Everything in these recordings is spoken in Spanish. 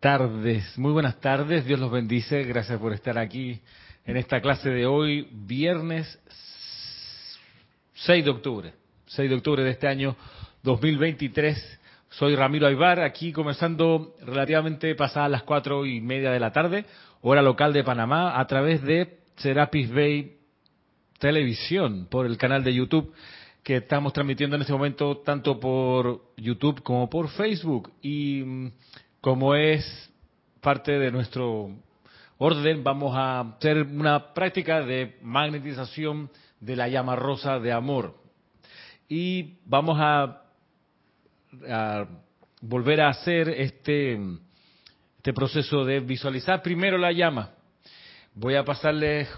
tardes, muy buenas tardes, Dios los bendice, gracias por estar aquí en esta clase de hoy, viernes 6 de octubre, 6 de octubre de este año 2023. Soy Ramiro Aybar, aquí comenzando relativamente pasadas las cuatro y media de la tarde, hora local de Panamá, a través de Serapis Bay Televisión, por el canal de YouTube que estamos transmitiendo en este momento tanto por YouTube como por Facebook. Y mm, como es parte de nuestro orden, vamos a hacer una práctica de magnetización de la llama rosa de amor. Y vamos a, volver a hacer este, este proceso de visualizar primero la llama. Voy a pasarles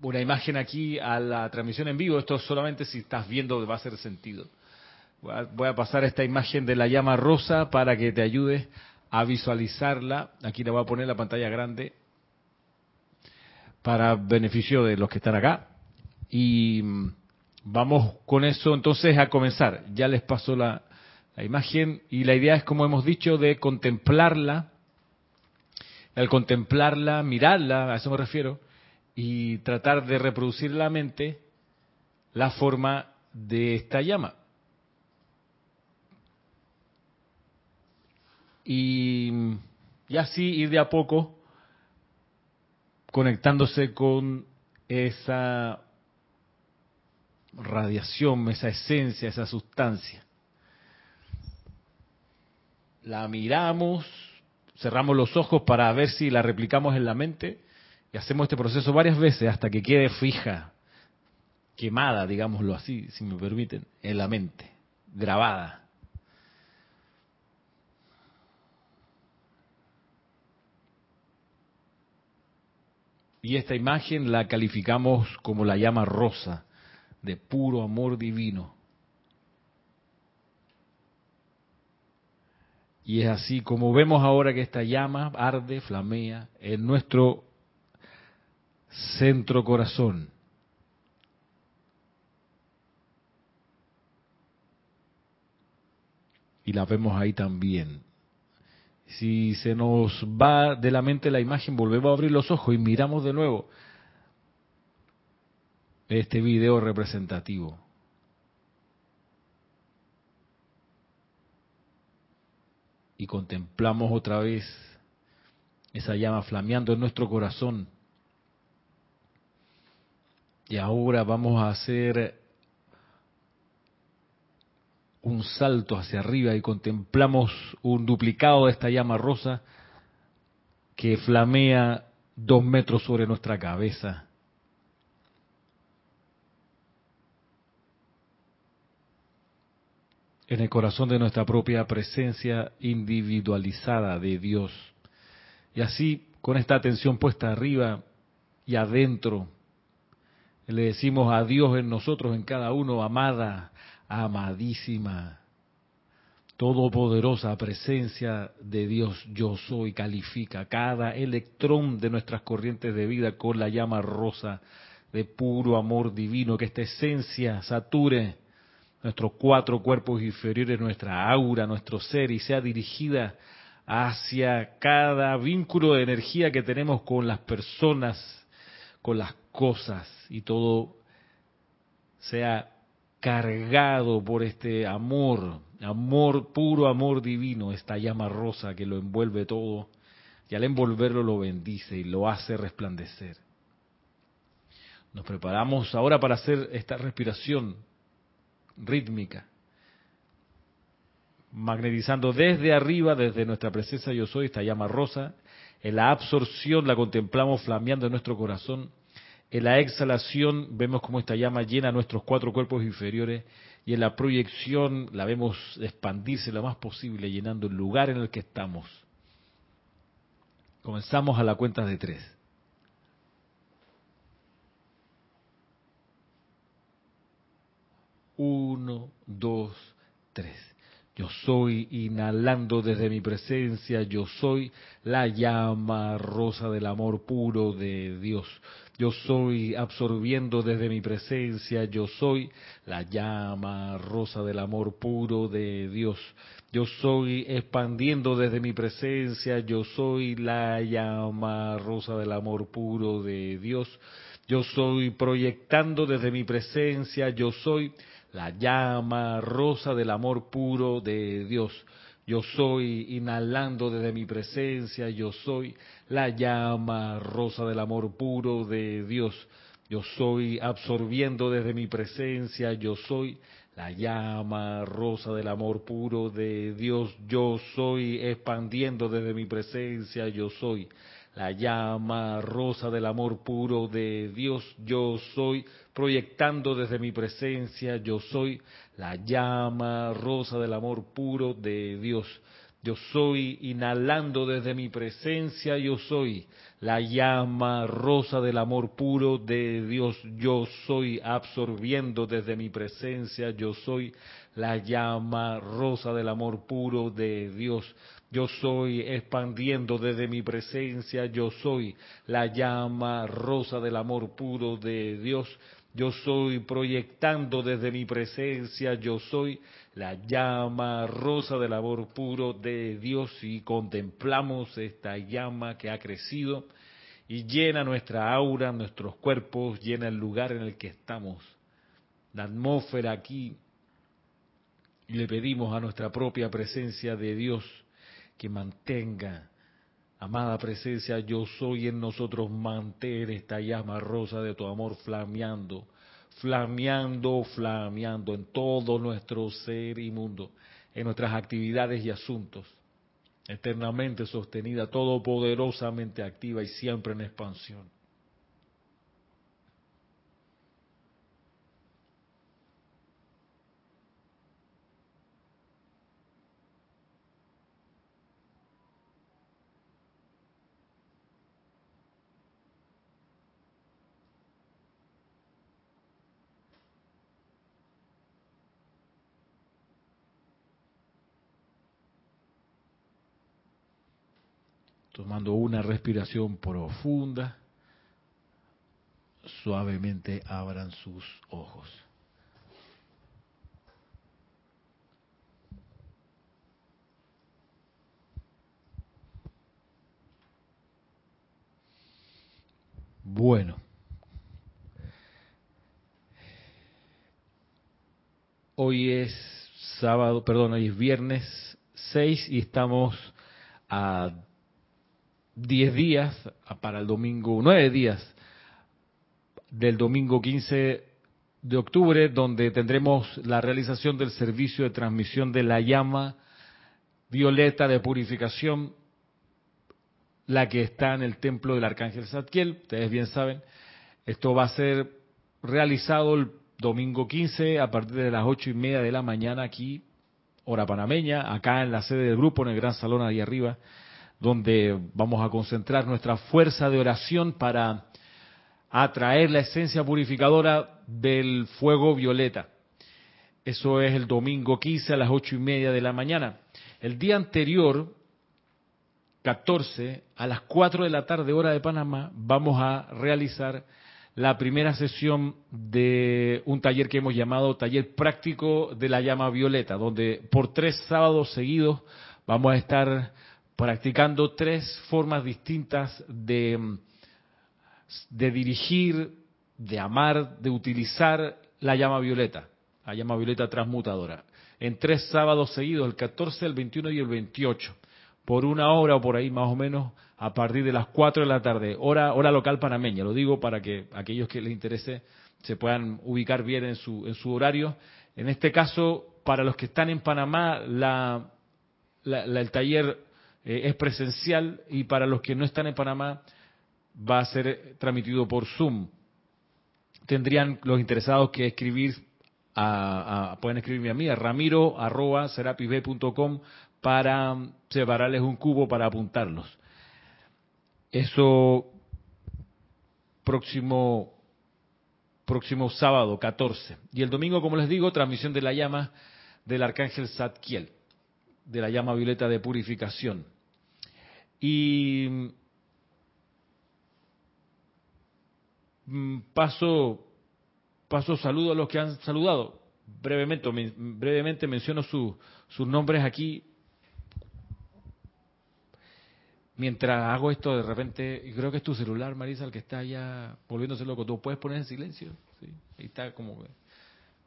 una imagen aquí a la transmisión en vivo. Esto solamente si estás viendo va a hacer sentido. Voy a pasar esta imagen de la llama rosa para que te ayude a visualizarla. Aquí le voy a poner la pantalla grande para beneficio de los que están acá. Y mm, vamos con eso entonces a comenzar. Ya les paso la, la imagen y la idea es, como hemos dicho, de contemplarla. Al contemplarla, mirarla, a eso me refiero, y tratar de reproducir la mente la forma de esta llama. Y, así ir de a poco conectándose con esa radiación, esa esencia, esa sustancia. La miramos, cerramos los ojos para ver si la replicamos en la mente y hacemos este proceso varias veces hasta que quede fija, quemada, digámoslo así, si me permiten, en la mente, grabada. Y esta imagen la calificamos como la llama rosa, de puro amor divino. Y es así como vemos ahora que esta llama arde, flamea en nuestro centro corazón. Y la vemos ahí también. Si se nos va de la mente la imagen, volvemos a abrir los ojos y miramos de nuevo este video representativo. Y contemplamos otra vez esa llama flameando en nuestro corazón y ahora vamos a hacer un salto hacia arriba y contemplamos un duplicado de esta llama rosa que flamea dos metros sobre nuestra cabeza. en el corazón de nuestra propia presencia individualizada de Dios. Y así, con esta atención puesta arriba y adentro, le decimos a Dios en nosotros, en cada uno, amada, amadísima, todopoderosa presencia de Dios, yo soy, califica cada electrón de nuestras corrientes de vida con la llama rosa de puro amor divino, que esta esencia sature nuestros cuatro cuerpos inferiores, nuestra aura, nuestro ser, y sea dirigida hacia cada vínculo de energía que tenemos con las personas, con las cosas y todo sea cargado por este amor, amor puro, amor divino, esta llama rosa que lo envuelve todo y al envolverlo lo bendice y lo hace resplandecer. Nos preparamos ahora para hacer esta respiración rítmica, magnetizando desde arriba, desde nuestra presencia yo soy, esta llama rosa, en la absorción la contemplamos flameando en nuestro corazón en la exhalación vemos cómo esta llama llena nuestros cuatro cuerpos inferiores y en la proyección la vemos expandirse lo más posible, llenando el lugar en el que estamos. Comenzamos a la cuenta de tres. Uno, dos, tres. Yo soy inhalando desde mi presencia, yo soy la llama rosa del amor puro de Dios yo soy absorbiendo desde mi presencia, yo soy la llama rosa del amor puro de Dios. Yo soy expandiendo desde mi presencia, yo soy la llama rosa del amor puro de Dios. Yo soy proyectando desde mi presencia, yo soy la llama rosa del amor puro de Dios. Yo soy inhalando desde mi presencia, yo soy la llama rosa del amor puro de Dios. Yo soy absorbiendo desde mi presencia, yo soy la llama rosa del amor puro de Dios. Yo soy expandiendo desde mi presencia, yo soy la llama rosa del amor puro de Dios. Yo soy proyectando desde mi presencia, yo soy la llama rosa del amor puro de Dios. Yo soy inhalando desde mi presencia, yo soy la llama rosa del amor puro de Dios. Yo soy absorbiendo desde mi presencia, yo soy la llama rosa del amor puro de Dios. Yo soy expandiendo desde mi presencia, yo soy la llama rosa del amor puro de Dios. Yo soy proyectando desde mi presencia, yo soy la llama rosa del amor puro de Dios y contemplamos esta llama que ha crecido y llena nuestra aura, nuestros cuerpos, llena el lugar en el que estamos, la atmósfera aquí. Y le pedimos a nuestra propia presencia de Dios que mantenga, amada presencia, yo soy en nosotros, mantén esta llama rosa de tu amor flameando, flameando, flameando en todo nuestro ser y mundo, en nuestras actividades y asuntos, eternamente sostenida, todopoderosamente activa y siempre en expansión. Tomando una respiración profunda, suavemente abran sus ojos. Bueno. Hoy es sábado, perdón, hoy es viernes 6 y estamos a 10 días para el domingo, 9 días del domingo 15 de octubre, donde tendremos la realización del servicio de transmisión de la llama violeta de purificación, la que está en el templo del Arcángel Zadkiel, ustedes bien saben. Esto va a ser realizado el domingo 15 a partir de las ocho y media de la mañana aquí, hora panameña, acá en la sede del grupo, en el gran salón ahí arriba donde vamos a concentrar nuestra fuerza de oración para atraer la esencia purificadora del fuego violeta. Eso es el domingo 15 a las ocho y media de la mañana. El día anterior, 14, a las 4 de la tarde, hora de Panamá, vamos a realizar la primera sesión de un taller que hemos llamado Taller Práctico de la Llama Violeta, donde por tres sábados seguidos vamos a estar practicando tres formas distintas de, de dirigir, de amar, de utilizar la llama violeta, la llama violeta transmutadora, en tres sábados seguidos, el 14, el 21 y el 28, por una hora o por ahí más o menos, a partir de las 4 de la tarde, hora, hora local panameña, lo digo para que aquellos que les interese se puedan ubicar bien en su, en su horario. En este caso, para los que están en Panamá, la, el taller eh, es presencial y para los que no están en Panamá va a ser transmitido por Zoom. Tendrían los interesados que escribir, a, pueden escribirme a mí, a ramiro arroba para separarles un cubo para apuntarlos. Eso próximo próximo sábado 14. Y el domingo, como les digo, transmisión de la llama del arcángel Zadkiel, de la llama violeta de purificación. Y Mm, paso, paso saludo a los que han saludado. Brevemente, brevemente menciono sus nombres aquí. Mientras hago esto, de repente, creo que es tu celular, Marisa, el que está ya volviéndose loco. ¿Tú puedes poner en silencio? Sí. Ahí está como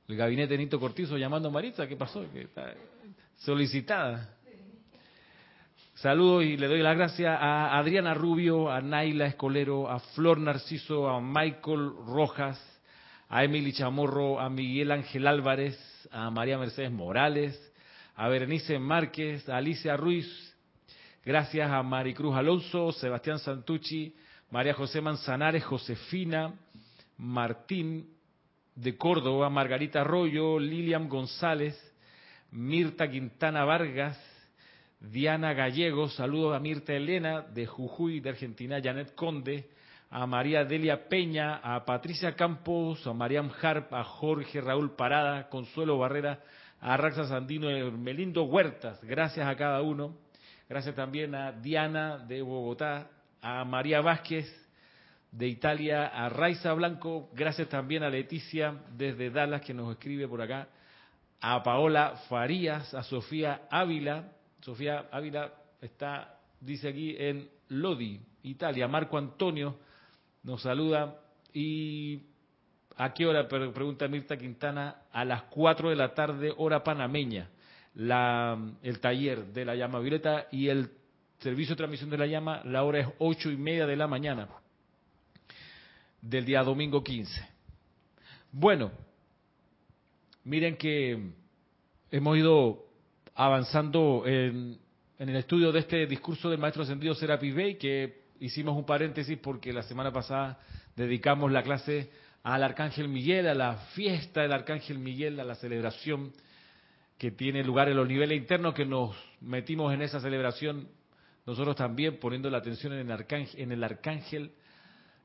el gabinete de Nito Cortizo llamando a Marisa. ¿Qué pasó? Que está solicitada. Saludos y le doy las gracias a Adriana Rubio, a Naila Escolero, a Flor Narciso, a Michael Rojas, a Emily Chamorro, a Miguel Ángel Álvarez, a María Mercedes Morales, a Berenice Márquez, a Alicia Ruiz, gracias a Maricruz Alonso, Sebastián Santucci, María José Manzanares, Josefina, Martín de Córdoba, Margarita Arroyo, Lilian González, Mirta Quintana Vargas, Diana Gallegos, saludos a Mirta Elena de Jujuy, de Argentina, Janet Conde, a María Delia Peña, a Patricia Campos, a Mariam Harp, a Jorge Raúl Parada, Consuelo Barrera, a Raxa Sandino, y Melindo Huertas, gracias a cada uno. Gracias también a Diana de Bogotá, a María Vázquez de Italia, a Raiza Blanco, gracias también a Leticia desde Dallas que nos escribe por acá, a Paola Farías, a Sofía Ávila, Sofía Ávila está, dice aquí, en Lodi, Italia. Marco Antonio nos saluda. ¿Y a qué hora? Pregunta Mirta Quintana. A las 4 de la tarde, hora panameña. El taller de la llama violeta y el servicio de transmisión de la llama, la hora es ocho y media de la mañana del día domingo 15. Bueno, miren que hemos ido avanzando en, el estudio de este discurso del maestro ascendido Serapis Bey, que hicimos un paréntesis porque la semana pasada dedicamos la clase al Arcángel Miguel, a la fiesta del Arcángel Miguel, a la celebración que tiene lugar en los niveles internos, que nos metimos en esa celebración nosotros también poniendo la atención en el Arcángel, en el arcángel.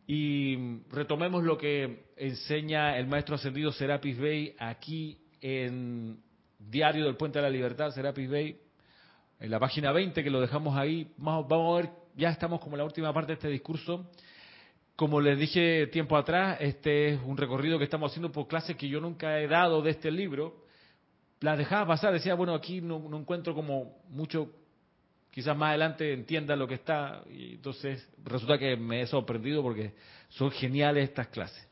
Y retomemos lo que enseña el maestro ascendido Serapis Bey aquí en Diario del Puente de la Libertad, Serapis Bay, en la página 20 que lo dejamos ahí. Vamos, a ver, ya estamos como en la última parte de este discurso. Como les dije tiempo atrás, este es un recorrido que estamos haciendo por clases que yo nunca he dado de este libro. Las dejaba pasar, decía, bueno, aquí no, encuentro como mucho, quizás más adelante entienda lo que está. Y entonces resulta que me he sorprendido porque son geniales estas clases.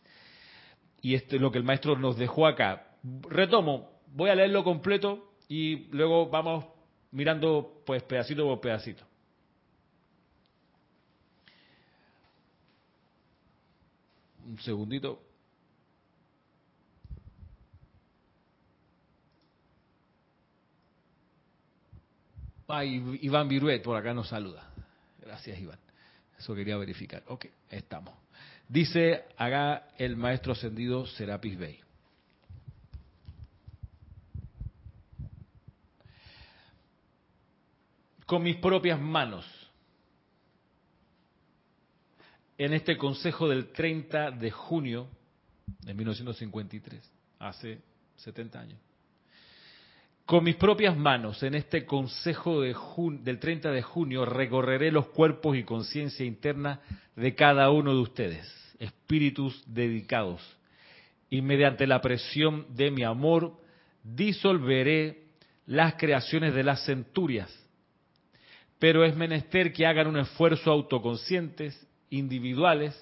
Y esto es lo que el maestro nos dejó acá. Retomo, voy a leerlo completo y luego vamos mirando pues pedacito por pedacito. Un segundito. Ah, Iván Viruet por acá nos saluda. Gracias, Iván. Eso quería verificar. Ok, estamos. Dice acá el maestro ascendido Serapis Bey. Con mis propias manos en este consejo del 30 de junio de 1953, hace 70 años. Con mis propias manos en este consejo de del 30 de junio recorreré los cuerpos y conciencia interna de cada uno de ustedes, espíritus dedicados, y mediante la presión de mi amor disolveré las creaciones de las centurias pero es menester que hagan un esfuerzo autoconscientes, individuales,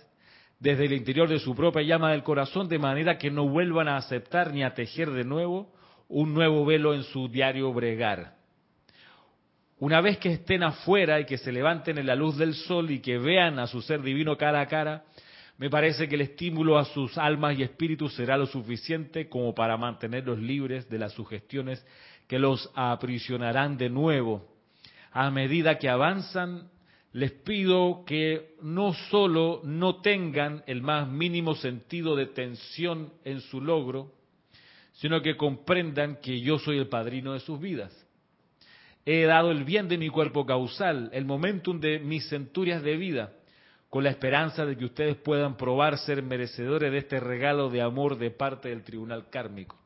desde el interior de su propia llama del corazón, de manera que no vuelvan a aceptar ni a tejer de nuevo un nuevo velo en su diario bregar. Una vez que estén afuera y que se levanten en la luz del sol y que vean a su ser divino cara a cara, me parece que el estímulo a sus almas y espíritus será lo suficiente como para mantenerlos libres de las sugestiones que los aprisionarán de nuevo a medida que avanzan, les pido que no solo no tengan el más mínimo sentido de tensión en su logro, sino que comprendan que yo soy el padrino de sus vidas. He dado el bien de mi cuerpo causal, el momentum de mis centurias de vida, con la esperanza de que ustedes puedan probar ser merecedores de este regalo de amor de parte del tribunal kármico.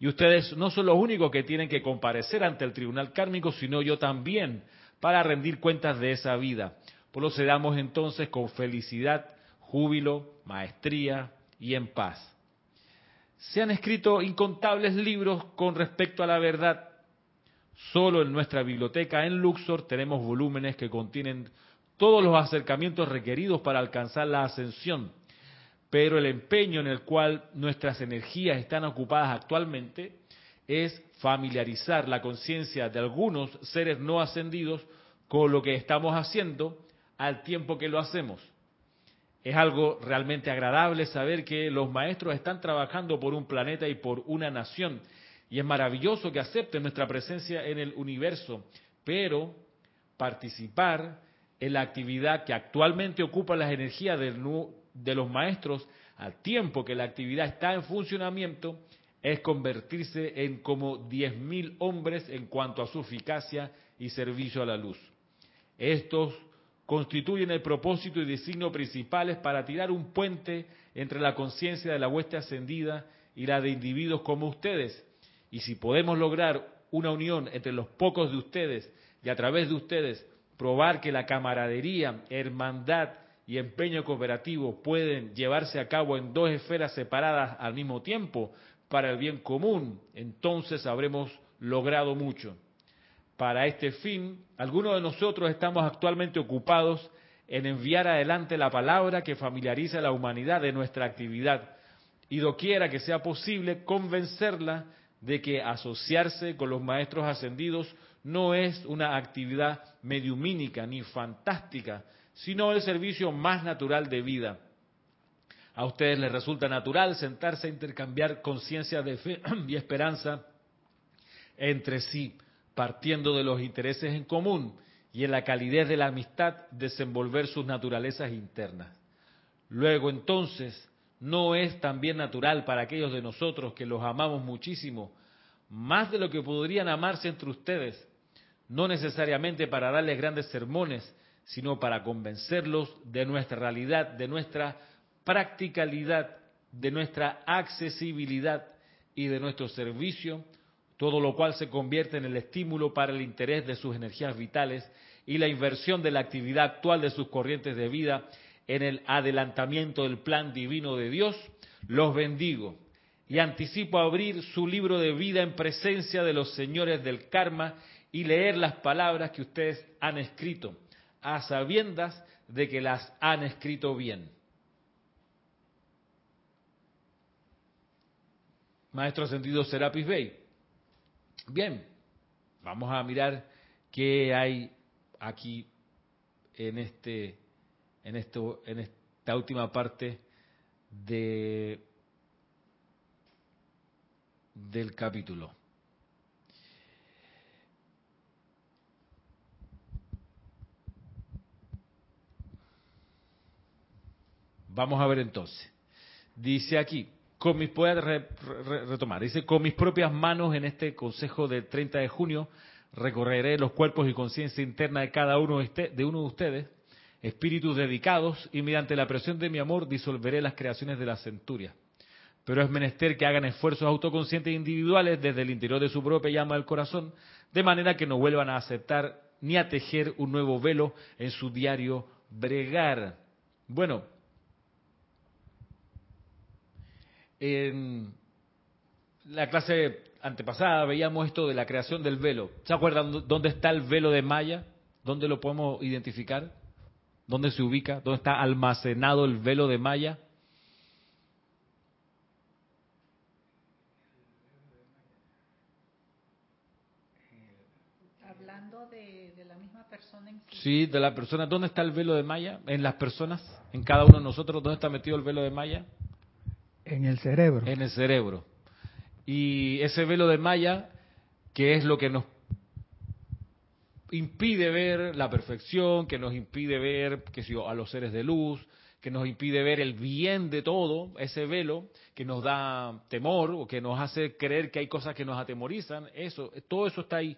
Y ustedes no son los únicos que tienen que comparecer ante el tribunal kármico, sino yo también, para rendir cuentas de esa vida. Procedamos entonces con felicidad júbilo, maestría y en paz. Se han escrito incontables libros con respecto a la verdad. Solo en nuestra biblioteca en Luxor tenemos volúmenes que contienen todos los acercamientos requeridos para alcanzar la ascensión. Pero el empeño en el cual nuestras energías están ocupadas actualmente es familiarizar la conciencia de algunos seres no ascendidos con lo que estamos haciendo al tiempo que lo hacemos. Es algo realmente agradable saber que los maestros están trabajando por un planeta y por una nación. Y es maravilloso que acepten nuestra presencia en el universo. Pero participar en la actividad que actualmente ocupa las energías de los maestros al tiempo que la actividad está en funcionamiento es convertirse en como 10.000 hombres en cuanto a su eficacia y servicio a la luz. Estos constituyen el propósito y designio principales para tirar un puente entre la conciencia de la hueste ascendida y la de individuos como ustedes. Y si podemos lograr una unión entre los pocos de ustedes y a través de ustedes probar que la camaradería, hermandad y empeño cooperativo pueden llevarse a cabo en dos esferas separadas al mismo tiempo para el bien común, entonces habremos logrado mucho. Para este fin, algunos de nosotros estamos actualmente ocupados en enviar adelante la palabra que familiariza a la humanidad de nuestra actividad y doquiera que sea posible convencerla de que asociarse con los maestros ascendidos no es una actividad mediumínica ni fantástica, sino el servicio más natural de vida. A ustedes les resulta natural sentarse a intercambiar conciencia de fe y esperanza entre sí partiendo de los intereses en común y en la calidez de la amistad desenvolver sus naturalezas internas. Luego entonces, ¿no es también natural para aquellos de nosotros que los amamos muchísimo, más de lo que podrían amarse entre ustedes, no necesariamente para darles grandes sermones, sino para convencerlos de nuestra realidad, de nuestra practicalidad, de nuestra accesibilidad y de nuestro servicio todo lo cual se convierte en el estímulo para el interés de sus energías vitales y la inversión de la actividad actual de sus corrientes de vida en el adelantamiento del plan divino de Dios, los bendigo y anticipo abrir su libro de vida en presencia de los señores del karma y leer las palabras que ustedes han escrito, a sabiendas de que las han escrito bien. Maestro Ascendido Serapis Bey, Bien, vamos a mirar qué hay aquí en este en esto en esta última parte de del capítulo. Vamos a ver entonces. Dice aquí, con mis, retomar, dice, con mis propias manos en este consejo del 30 de junio recorreré los cuerpos y conciencia interna de cada uno de, de uno de ustedes, espíritus dedicados, y mediante la presión de mi amor disolveré las creaciones de la centuria. Pero es menester que hagan esfuerzos autoconscientes e individuales desde el interior de su propia llama del corazón, de manera que no vuelvan a aceptar ni a tejer un nuevo velo en su diario bregar. Bueno, En la clase antepasada veíamos esto de la creación del velo. ¿Se acuerdan dónde está el velo de Maya? ¿Dónde lo podemos identificar? ¿Dónde se ubica? ¿Dónde está almacenado el velo de Maya? Hablando de, la misma persona en sí. Sí, de la persona. ¿Dónde está el velo de Maya? En las personas, en cada uno de nosotros, ¿dónde está metido el velo de Maya? En el cerebro. En el cerebro. Y ese velo de Maya, que es lo que nos impide ver la perfección, que nos impide ver que si, a los seres de luz, que nos impide ver el bien de todo, ese velo que nos da temor o que nos hace creer que hay cosas que nos atemorizan, eso, todo eso está ahí.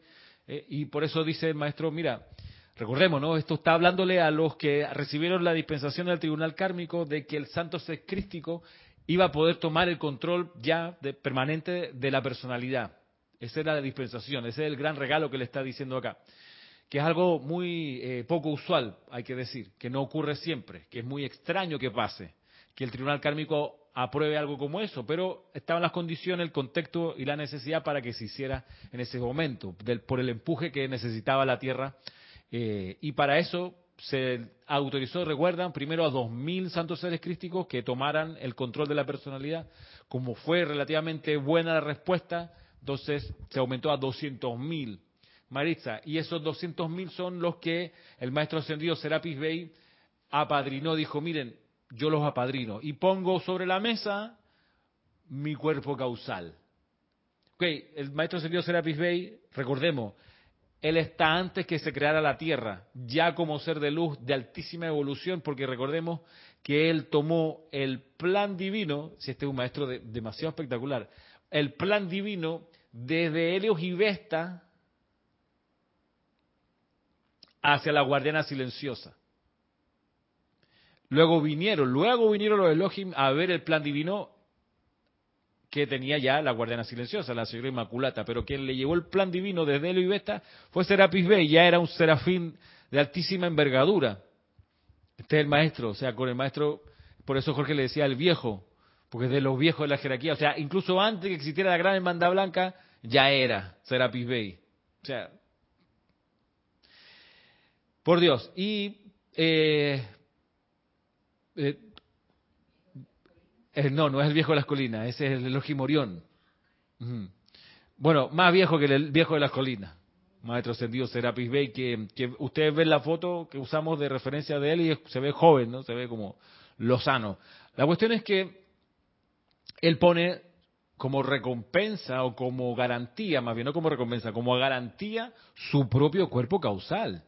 Eh, y por eso dice el maestro, mira, recordemos, ¿no? Esto está hablándole a los que recibieron la dispensación del tribunal kármico de que el santo ser crístico iba a poder tomar el control ya de, permanente de la personalidad. Esa era la dispensación, ese es el gran regalo que le está diciendo acá. que es algo muy eh, poco usual, hay que decir, que no ocurre siempre, que es muy extraño que pase, que el tribunal kármico apruebe algo como eso, pero estaban las condiciones, el contexto y la necesidad para que se hiciera en ese momento, del, por el empuje que necesitaba la Tierra. eh, y para eso se autorizó, recuerdan, primero a 2.000 santos seres crísticos que tomaran el control de la personalidad. Como fue relativamente buena la respuesta, entonces se aumentó a 200.000. Maritza, y esos 200.000 son los que el maestro ascendido Serapis Bey apadrinó, dijo, miren, yo los apadrino y pongo sobre la mesa mi cuerpo causal. Ok, el maestro ascendido Serapis Bey, recordemos, él está antes que se creara la Tierra, ya como ser de luz de altísima evolución, porque recordemos que él tomó el plan divino, si este es un maestro de- demasiado espectacular, el plan divino desde Helios y Vesta hacia la guardiana silenciosa. Luego vinieron, luego vinieron los Elohim a ver el plan divino que tenía ya la guardiana silenciosa, la señora Inmaculata, pero quien le llevó el plan divino desde Helio y Vesta fue Serapis Bey, ya era un serafín de altísima envergadura. Este es el maestro, o sea, con el maestro, por eso Jorge le decía el viejo, porque es de los viejos de la jerarquía, o sea, incluso antes que existiera la gran hermandad blanca, ya era Serapis Bey. O sea, por Dios. Y eh, eh, no, no es el viejo de las colinas, ese es el Elohim Orión. Ujú. Bueno, más viejo que el viejo de las colinas. Maestro ascendido Serapis Bey, que, que ustedes ven la foto que usamos de referencia de él y se ve joven, ¿no? Se ve como lozano. La cuestión es que él pone como recompensa o como garantía, más bien no como recompensa, como garantía su propio cuerpo causal.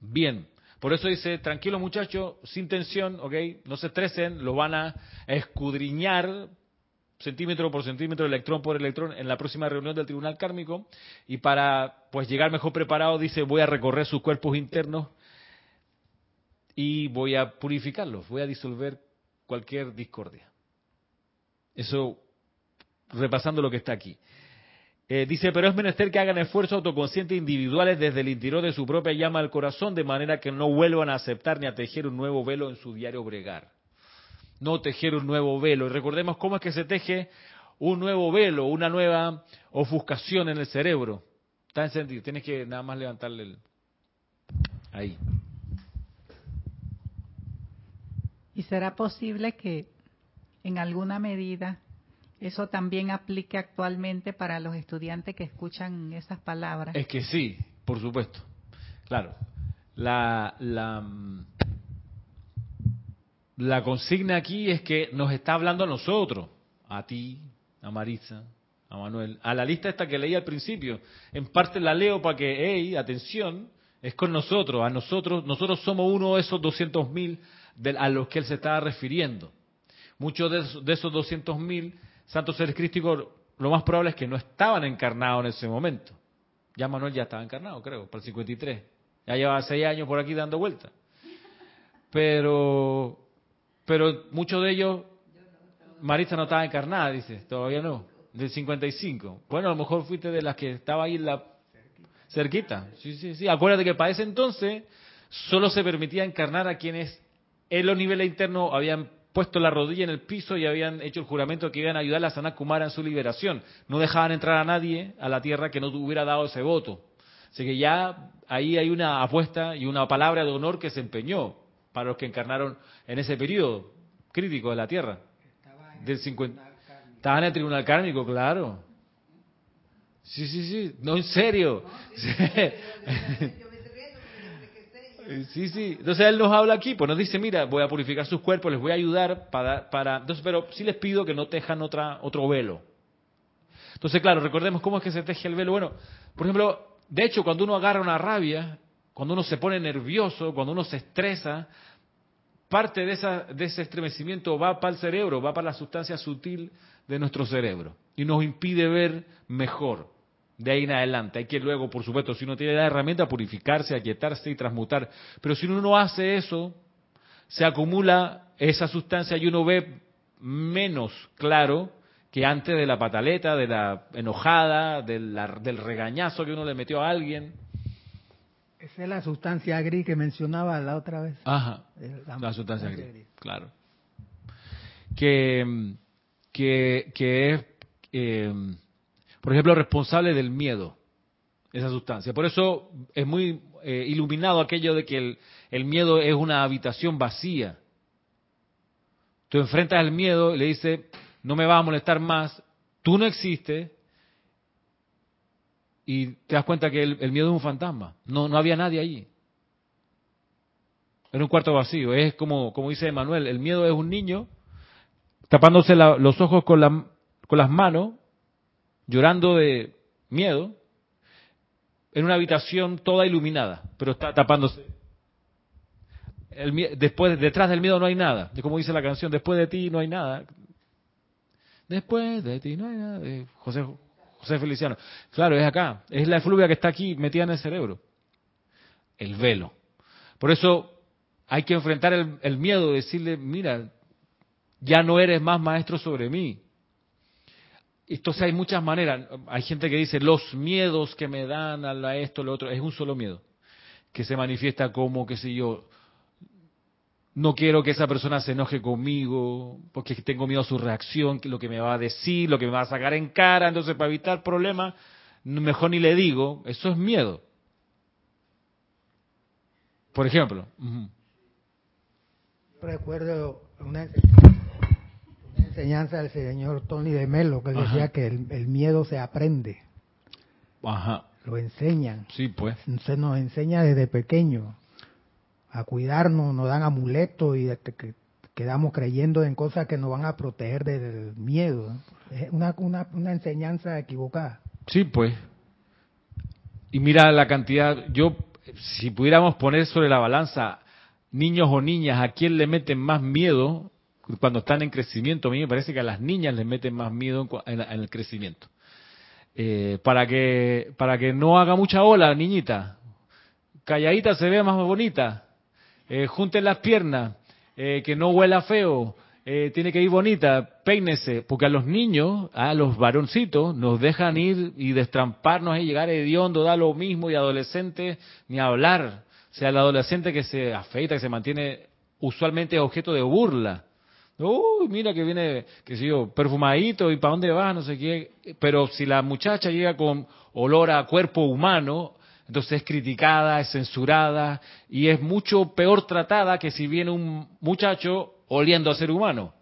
Bien, por eso dice, tranquilo muchachos, sin tensión, ¿ok? No se estresen, lo van a escudriñar centímetro por centímetro, electrón por electrón en la próxima reunión del Tribunal Kármico y para pues llegar mejor preparado dice, voy a recorrer sus cuerpos internos y voy a purificarlos, voy a disolver cualquier discordia. Eso repasando lo que está aquí. Eh, dice, pero es menester que hagan esfuerzos autoconscientes individuales desde el interior de su propia llama al corazón, de manera que no vuelvan a aceptar ni a tejer un nuevo velo en su diario bregar. No tejer un nuevo velo. Y recordemos cómo es que se teje un nuevo velo, una nueva ofuscación en el cerebro. Está encendido. Tienes que nada más levantarle el... Ahí. ¿Y será posible que en alguna medida eso también aplique actualmente para los estudiantes que escuchan esas palabras? Es que sí, por supuesto. Claro. La, la, mm, la consigna aquí es que nos está hablando a nosotros, a ti, a Marisa, a Manuel, a la lista esta que leí al principio. En parte la leo para que, hey, atención, es con nosotros, a nosotros, nosotros somos uno de esos 200.000 de- a los que él se estaba refiriendo. Muchos de esos, de esos 200.000 santos seres crísticos, lo más probable es que no estaban encarnados en ese momento. Ya Manuel ya estaba encarnado, creo, para el 53. Ya llevaba seis años por aquí dando vueltas. Pero, pero muchos de ellos, Marisa no estaba encarnada, dice, todavía no, del 55. Bueno, a lo mejor fuiste de las que estaba ahí en la cerquita. Sí, sí, sí. Acuérdate que para ese entonces solo se permitía encarnar a quienes en los niveles internos habían puesto la rodilla en el piso y habían hecho el juramento que iban a ayudar a Sanat Kumara en su liberación. No dejaban entrar a nadie a la tierra que no hubiera dado ese voto. Así que ya ahí hay una apuesta y una palabra de honor que se empeñó para los que encarnaron en ese periodo crítico de la tierra. Del 50. Estaba en el tribunal kármico, claro. Sí, sí, sí. No, en serio. Sí, sí. Entonces él nos habla aquí, pues nos dice, mira, voy a purificar sus cuerpos, les voy a ayudar para, para... Entonces, pero sí les pido que no tejan otra, otro velo. Entonces, claro, recordemos cómo es que se teje el velo. Bueno, por ejemplo, de hecho, cuando uno agarra una rabia, cuando uno se pone nervioso, cuando uno se estresa, parte de, esa, de ese estremecimiento va para el cerebro, va para la sustancia sutil de nuestro cerebro y nos impide ver mejor de ahí en adelante. Hay que luego, por supuesto, si uno tiene la herramienta, purificarse, aquietarse y transmutar. Pero si uno no hace eso, se acumula esa sustancia y uno ve menos claro que antes de la pataleta, de la enojada, de la- del regañazo que uno le metió a alguien. Esa es la sustancia gris que mencionaba la otra vez. Ajá, la, sustancia, gris, claro. Que, que, que es, eh, por ejemplo, responsable del miedo, esa sustancia. Por eso es muy eh, iluminado aquello de que el, miedo es una habitación vacía. Tú enfrentas el miedo y le dices, no me va a molestar más, tú no existes, y te das cuenta que el, miedo es un fantasma. No, no había nadie allí. Era un cuarto vacío. Es como, como dice Manuel, el miedo es un niño tapándose los ojos con las manos, llorando de miedo, en una habitación toda iluminada, pero está tapándose. El, después, detrás del miedo no hay nada. Como dice la canción, después de ti no hay nada. Después de ti no hay nada. José, José Feliciano. Claro, es acá. Es la efluvia que está aquí metida en el cerebro. El velo. Por eso hay que enfrentar el, miedo, decirle, mira, ya no eres más maestro sobre mí. Entonces hay muchas maneras. Hay gente que dice, los miedos que me dan a esto, lo otro, es un solo miedo. Que se manifiesta como, qué sé yo, no quiero que esa persona se enoje conmigo, porque tengo miedo a su reacción, lo que me va a decir, lo que me va a sacar en cara, entonces para evitar problemas, mejor ni le digo, eso es miedo. Por ejemplo. Recuerdo una, enseñanza del señor Tony de Melo que decía que el, miedo se aprende. Ajá. Lo enseñan. Sí, pues. Se nos enseña desde pequeño a cuidarnos, nos dan amuletos y que, quedamos creyendo en cosas que nos van a proteger del miedo. Es una, una, una enseñanza equivocada. Sí, pues. Y mira la cantidad, yo, si pudiéramos poner sobre la balanza niños o niñas, ¿a quién le meten más miedo cuando están en crecimiento? A mí me parece que a las niñas les meten más miedo en, el crecimiento. Eh, para que para que no haga mucha ola, niñita. Calladita se ve más bonita eh, junten las piernas, eh, que no huela feo, tiene que ir bonita, peínese, porque a los niños, a los varoncitos, nos dejan ir y destramparnos y llegar hediondo, da lo mismo, y adolescente, ni hablar. O sea, el adolescente que se afeita, que se mantiene usualmente objeto de burla. Uy, mira que viene, que sé perfumadito y para dónde va, no sé qué. Pero si la muchacha llega con olor a cuerpo humano, entonces es criticada, es censurada y es mucho peor tratada que si viene un muchacho oliendo a ser humano.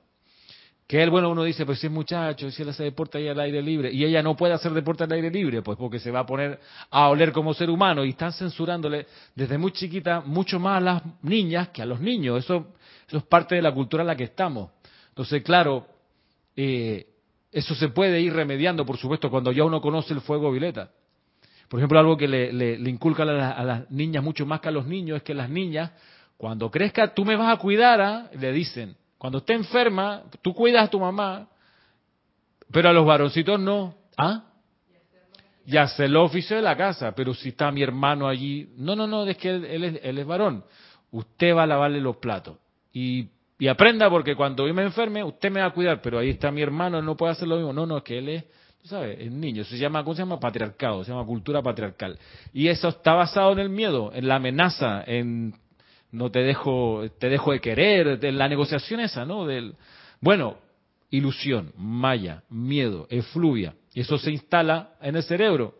Que él, bueno, uno dice, pues si es muchacho, si él hace deporte ahí al aire libre, y ella no puede hacer deporte al aire libre, pues porque se va a poner a oler como ser humano, y están censurándole desde muy chiquita mucho más a las niñas que a los niños. Eso, eso es parte de la cultura en la que estamos. Entonces, claro, eh, eso se puede ir remediando, por supuesto, cuando ya uno conoce el fuego violeta. Por ejemplo, algo que le, le, inculca a, las niñas mucho más que a los niños es que las niñas, cuando crezca, tú me vas a cuidar, ¿ah? le dicen. Cuando esté enferma, tú cuidas a tu mamá, pero a los varoncitos no. ¿Ah? Y hacer el oficio de la casa, pero si está mi hermano allí, no, no, no, es que él, es, él es varón. Usted va a lavarle los platos. Y, y aprenda porque cuando yo me enferme, usted me va a cuidar, pero ahí está mi hermano, él no puede hacer lo mismo. No, no, es que él es sabes, el niño. se llama, ¿cómo se llama? Patriarcado, se llama cultura patriarcal. Y eso está basado en el miedo, en la amenaza, en no te dejo, te dejo de querer, en la negociación esa, ¿no? Del, bueno, ilusión, maya, miedo, efluvia. Eso se instala en el cerebro.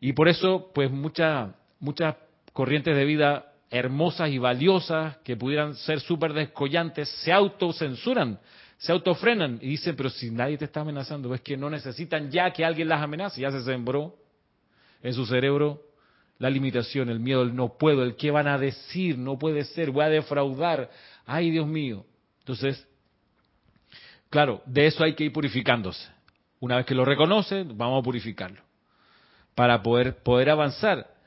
Y por eso, pues muchas, muchas corrientes de vida hermosas y valiosas que pudieran ser súper descollantes se autocensuran se autofrenan y dicen, pero si nadie te está amenazando, es que no necesitan ya que alguien las amenace, ya se sembró en su cerebro la limitación, el miedo, el no puedo, el qué van a decir, no puede ser, voy a defraudar, ay Dios mío. Entonces, claro, de eso hay que ir purificándose. Una vez que lo reconoce, vamos a purificarlo para poder, poder avanzar.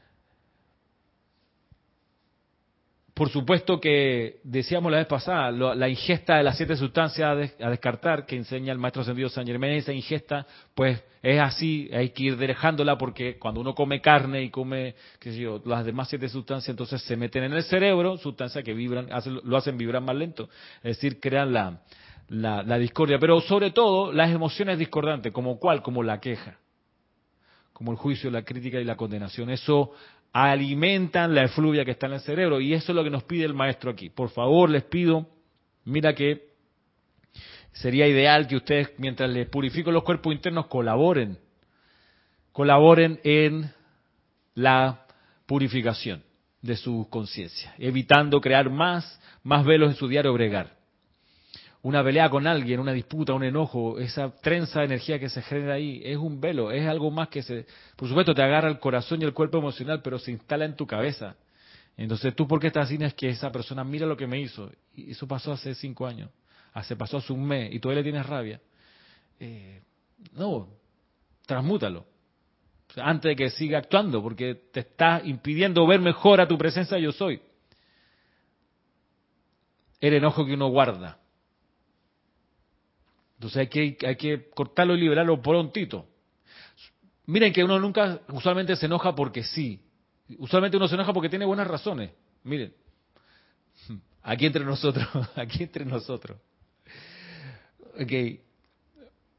Por supuesto que decíamos la vez pasada, la ingesta de las siete sustancias a, descartar que enseña el maestro ascendido San Germán, esa ingesta, pues es así, hay que ir dejándola porque cuando uno come carne y come, qué sé yo, las demás siete sustancias, entonces se meten en el cerebro, sustancias que vibran, lo hacen vibrar más lento, es decir, crean la, la, la discordia, pero sobre todo las emociones discordantes, como cuál, como la queja, como el juicio, la crítica y la condenación, eso alimentan la efluvia que está en el cerebro. Y eso es lo que nos pide el maestro aquí. Por favor, les pido, mira que sería ideal que ustedes, mientras les purifico los cuerpos internos, colaboren. Colaboren en la purificación de su conciencia, evitando crear más, más velos en su diario bregar. Una pelea con alguien, una disputa, un enojo, esa trenza de energía que se genera ahí, es un velo, es algo más que se, por supuesto te agarra el corazón y el cuerpo emocional, pero se instala en tu cabeza. Entonces tú, ¿por qué estás así? Es que esa persona mira lo que me hizo. Y eso pasó hace cinco años, hace pasó hace un mes, y todavía le tienes rabia. Eh, no, transmútalo antes de que siga actuando, porque te está impidiendo ver mejor a tu presencia yo soy. El enojo que uno guarda. Entonces hay que, hay que cortarlo y liberarlo prontito. Miren que uno nunca usualmente se enoja porque sí. Usualmente uno se enoja porque tiene buenas razones. Miren, aquí entre nosotros, aquí entre nosotros. Ok,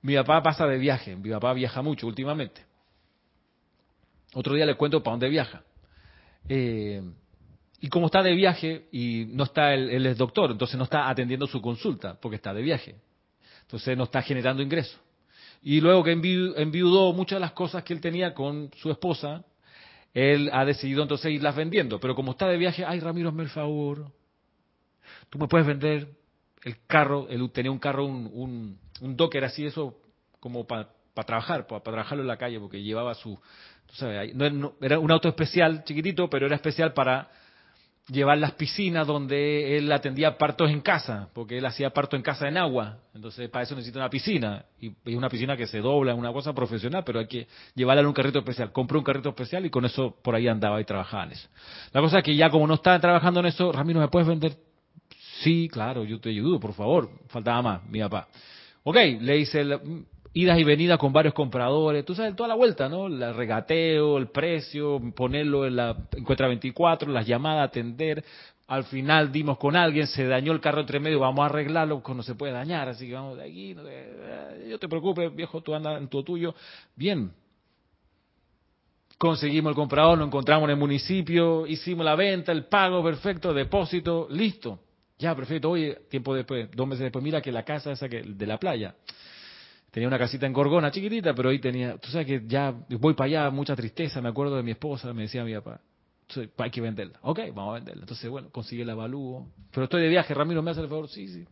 mi papá pasa de viaje, mi papá viaja mucho últimamente. Otro día les cuento para dónde viaja. Eh, y como está de viaje y no está, él, es doctor, entonces no está atendiendo su consulta porque está de viaje. Entonces no está generando ingresos. Y luego que enviudó muchas de las cosas que él tenía con su esposa, él ha decidido entonces irlas vendiendo. Pero como está de viaje, ay Ramiro, hazme el favor. Tú me puedes vender el carro, él tenía un carro, un, un, un docker así, eso como para trabajar, para trabajarlo en la calle, porque llevaba su, era un auto especial, chiquitito, pero era especial para llevar las piscinas donde él atendía partos en casa, porque él hacía parto en casa en agua. Entonces, para eso necesita una piscina. Y es una piscina que se dobla, una cosa profesional, pero hay que llevarla en un carrito especial. Compró un carrito especial y con eso por ahí andaba y trabajaba eso. La cosa es que ya como no estaba trabajando en eso, Ramiro, ¿me puedes vender? Sí, claro, yo te ayudo, por favor. Faltaba más, mi papá. Ok, le hice, idas y venidas con varios compradores, tú sabes, toda la vuelta, ¿no? El regateo, el precio, ponerlo en la encuentra 24, las llamadas, atender. Al final dimos con alguien, se dañó el carro entre medio, vamos a arreglarlo, no se puede dañar, así que vamos de aquí. No, yo te preocupes, viejo, tú andas en tu tuyo. Bien. Conseguimos el comprador, lo encontramos en el municipio, hicimos la venta, el pago, perfecto, depósito, listo. Ya, perfecto. Oye, tiempo después, dos meses después, mira que la casa esa que, de la playa, Tenía una casita en Gorgona, chiquitita, pero ahí tenía, tú sabes que ya voy para allá, mucha tristeza, me acuerdo de mi esposa, me decía mi papá, hay que venderla. Ok, vamos a venderla. Entonces, bueno, consigue el avalúo. Pero estoy de viaje, Ramiro, ¿me hace el favor? Sí, sí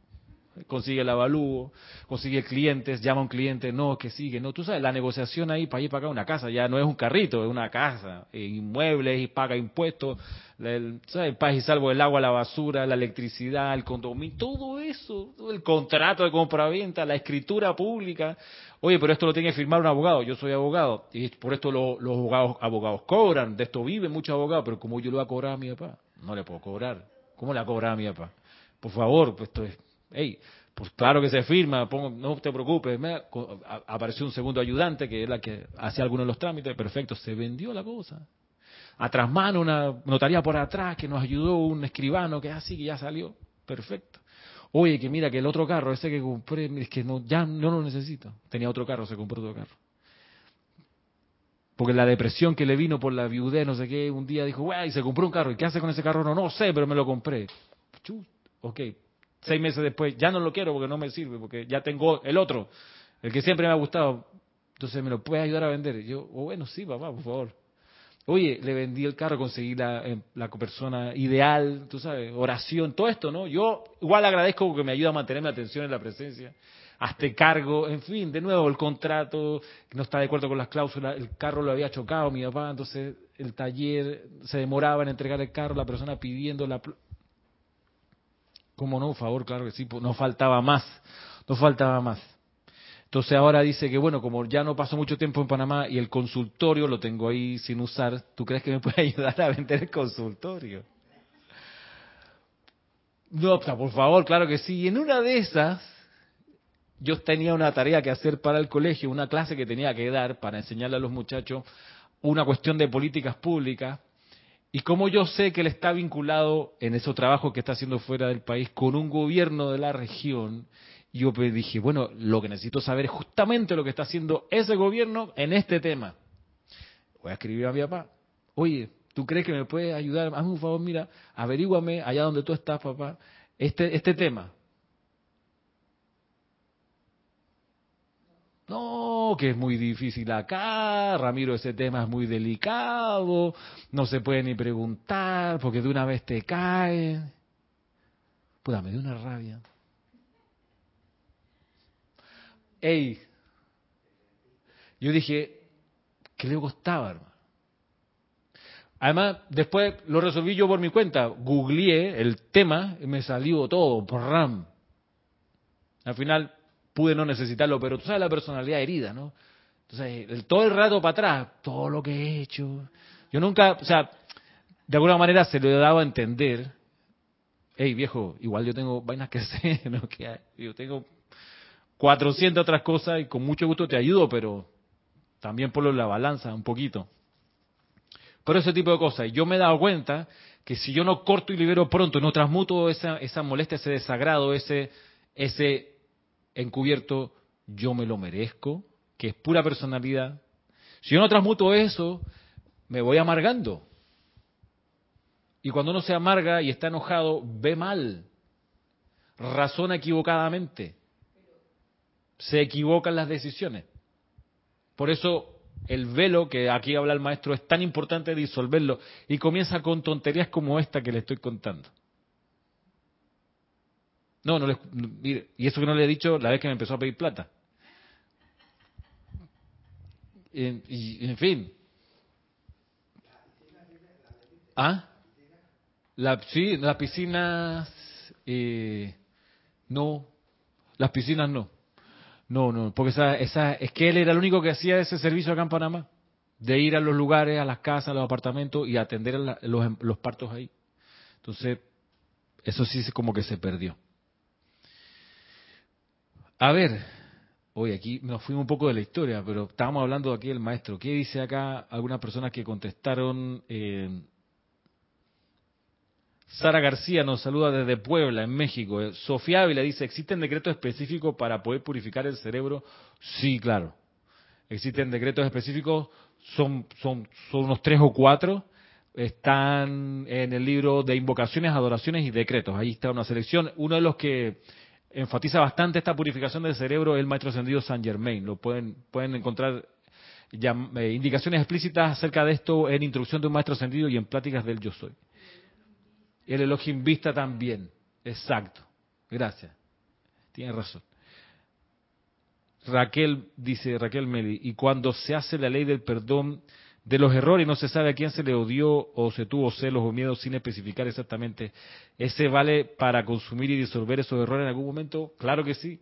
consigue el avalúo, consigue clientes, llama a un cliente, no, que sigue, no, tú sabes, la negociación ahí para ir para acá una casa, ya no es un carrito, es una casa, eh, inmuebles y paga impuestos, el, ¿sabes? paz y salvo el agua, la basura, la electricidad, el condominio, todo eso, el contrato de compraventa, la escritura pública. Oye, pero esto lo tiene que firmar un abogado, yo soy abogado, y por esto los abogados, abogados cobran, de esto viven muchos abogados, pero como yo lo voy a a mi papá? No le puedo cobrar. ¿Cómo le voy a cobrar a mi papá? Por favor, pues esto es hey, pues claro que se firma, no te preocupes. apareció un segundo ayudante que era la que hacía algunos de los trámites, perfecto, se vendió la cosa. Atrás mano, una notaría por atrás que nos ayudó, un escribano que así, que ya salió, perfecto. Oye, que mira que el otro carro, ese que compré, es que no, ya no lo necesito. Tenía otro carro, se compró otro carro. Porque la depresión que le vino por la viudez, no sé qué, un día dijo, y se compró un carro. ¿Y qué hace con ese carro? No, no sé, pero me lo compré. Chus, ok, seis meses después, ya no lo quiero porque no me sirve, porque ya tengo el otro, el que siempre me ha gustado. Entonces, ¿me lo puedes ayudar a vender? Yo, oh, bueno, sí, papá, por favor. Oye, le vendí el carro, conseguí la, eh, la persona ideal, tú sabes, oración, todo esto, ¿no? Yo igual agradezco porque me ayuda a mantener mi atención en la presencia. Hasta cargo, en fin, de nuevo, el contrato no está de acuerdo con las cláusulas, el carro lo había chocado mi papá, entonces el taller se demoraba en entregar el carro, la persona pidiendo la ¿Cómo no? Favor, claro que sí, pues, no faltaba más, no faltaba más. Entonces ahora dice que, bueno, como ya no pasó mucho tiempo en Panamá y el consultorio lo tengo ahí sin usar, ¿tú crees que me puede ayudar a vender el consultorio? No, por favor, claro que sí. Y en una de esas, yo tenía una tarea que hacer para el colegio, una clase que tenía que dar para enseñarle a los muchachos una cuestión de políticas públicas y como yo sé que él está vinculado en ese trabajo que está haciendo fuera del país con un gobierno de la región, yo dije, bueno, lo que necesito saber es justamente lo que está haciendo ese gobierno en este tema. Voy a escribir a mi papá, oye, ¿Tú crees que me puedes ayudar? Hazme un favor, mira, averíguame allá donde tú estás, papá, este, este tema. No, que es muy difícil acá, Ramiro, ese tema es muy delicado, no se puede ni preguntar porque de una vez te cae. Puta, me dio una rabia. Ey, yo dije, ¿qué le costaba, hermano? Además, después lo resolví yo por mi cuenta. Googleé el tema y me salió todo por RAM. Al final pude no necesitarlo, pero tú sabes la personalidad herida, ¿no? Entonces, el, todo el rato para atrás, todo lo que he hecho. Yo nunca, o sea, de alguna manera se le daba a entender, hey viejo, igual yo tengo vainas que hacer, ¿no? que yo tengo 400 otras cosas y con mucho gusto te ayudo, pero también ponlo la balanza un poquito. Por ese tipo de cosas. Y yo me he dado cuenta que si yo no corto y libero pronto, no transmuto esa, esa molestia, ese desagrado, ese, ese encubierto, yo me lo merezco, que es pura personalidad. Si yo no transmuto eso, me voy amargando. Y cuando uno se amarga y está enojado, ve mal, razona equivocadamente, se equivocan las decisiones. Por eso el velo que aquí habla el maestro es tan importante disolverlo y comienza con tonterías como esta que le estoy contando. No, no le, y eso que no le he dicho la vez que me empezó a pedir plata. y, en fin. ¿Ah? La, sí, las piscinas, eh, no, las piscinas no. No, no, porque esa, esa, es que él era el único que hacía ese servicio acá en Panamá, de ir a los lugares, a las casas, a los apartamentos y atender los, los partos ahí. Entonces, eso sí como que se perdió. A ver, hoy aquí nos fuimos un poco de la historia, pero estábamos hablando aquí del maestro. ¿Qué dice acá algunas personas que contestaron? Eh, Sara García nos saluda desde Puebla, en México. Eh, Sofía Ávila dice, ¿existen decretos específicos para poder purificar el cerebro? Sí, claro. Existen decretos específicos, son, son, son unos tres o cuatro. Están en el libro de invocaciones, adoraciones y decretos. Ahí está una selección. Uno de los que enfatiza bastante esta purificación del cerebro el maestro ascendido San Germain. Lo pueden, pueden encontrar eh, indicaciones explícitas acerca de esto en Introducción de un Maestro Ascendido y en Pláticas del Yo Soy. El Elohim Vista también. Exacto. Gracias. Tiene razón. Raquel dice, Raquel Meli, y cuando se hace la ley del perdón de los errores no se sabe a quién se le odió o se tuvo celos o miedo sin especificar exactamente. ¿Ese vale para consumir y disolver esos errores en algún momento? Claro que sí,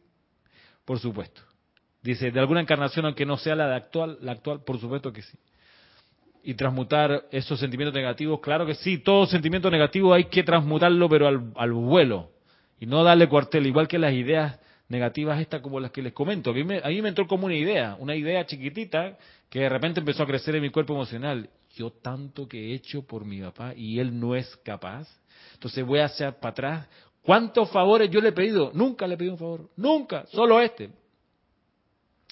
por supuesto. Dice, de alguna encarnación, aunque no sea la de actual, la actual, por supuesto que sí. Y transmutar esos sentimientos negativos, claro que sí, todo sentimiento negativo hay que transmutarlo, pero al, al vuelo. Y no darle cuartel, igual que las ideas negativas estas como las que les comento. A mí, me, entró como una idea, una idea chiquitita que de repente empezó a crecer en mi cuerpo emocional. Yo tanto que he hecho por mi papá y él no es capaz. Entonces voy a hacer para atrás. ¿Cuántos favores yo le he pedido? Nunca le he pedido un favor. Nunca. Solo este.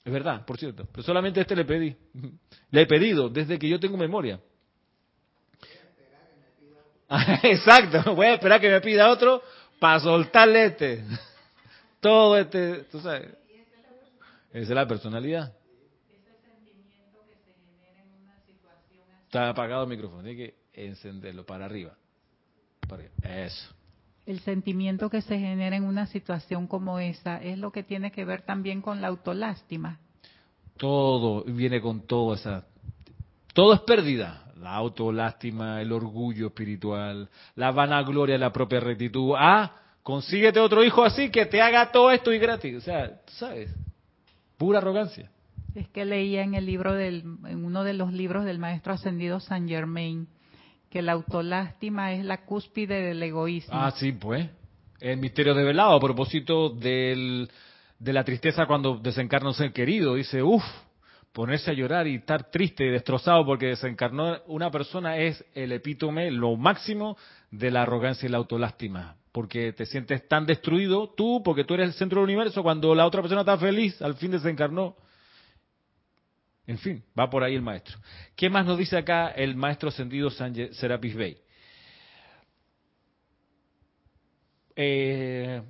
Es verdad, por cierto. Pero solamente este le pedí. Le he pedido desde que yo tengo memoria. Exacto. Voy a esperar que me pida otro para soltarle este. Todo este, tú sabes. Esa es la personalidad. Está apagado el micrófono, tiene que encenderlo para arriba. Para Eso. El sentimiento que se genera en una situación como esa es lo que tiene que ver también con la autolástima. Todo viene con todo esa. Todo es pérdida. La autolástima, el orgullo espiritual, la vanagloria, la propia rectitud. Ah, consíguete otro hijo así que te haga todo esto y gratis. O sea, ¿sabes? Pura arrogancia. Es que leía en el libro del, en uno de los libros del maestro ascendido San Germain que la autolástima es la cúspide del egoísmo. Ah, sí, pues. El misterio de velado a propósito del, de la tristeza cuando desencarna un ser querido. Dice, uff, ponerse a llorar y estar triste y destrozado porque desencarnó una persona es el epítome, lo máximo de la arrogancia y la autolástima. Porque te sientes tan destruido tú, porque tú eres el centro del universo, cuando la otra persona está feliz, al fin desencarnó. En fin, va por ahí el maestro. ¿Qué más nos dice acá el maestro ascendido Serapis Bey? Eh,